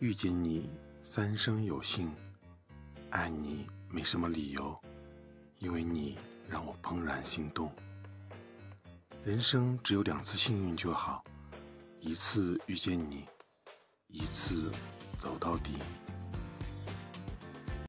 遇见你三生有幸爱你没什么理由因为你让我怦然心动。人生只有两次幸运就好一次遇见你一次走到底。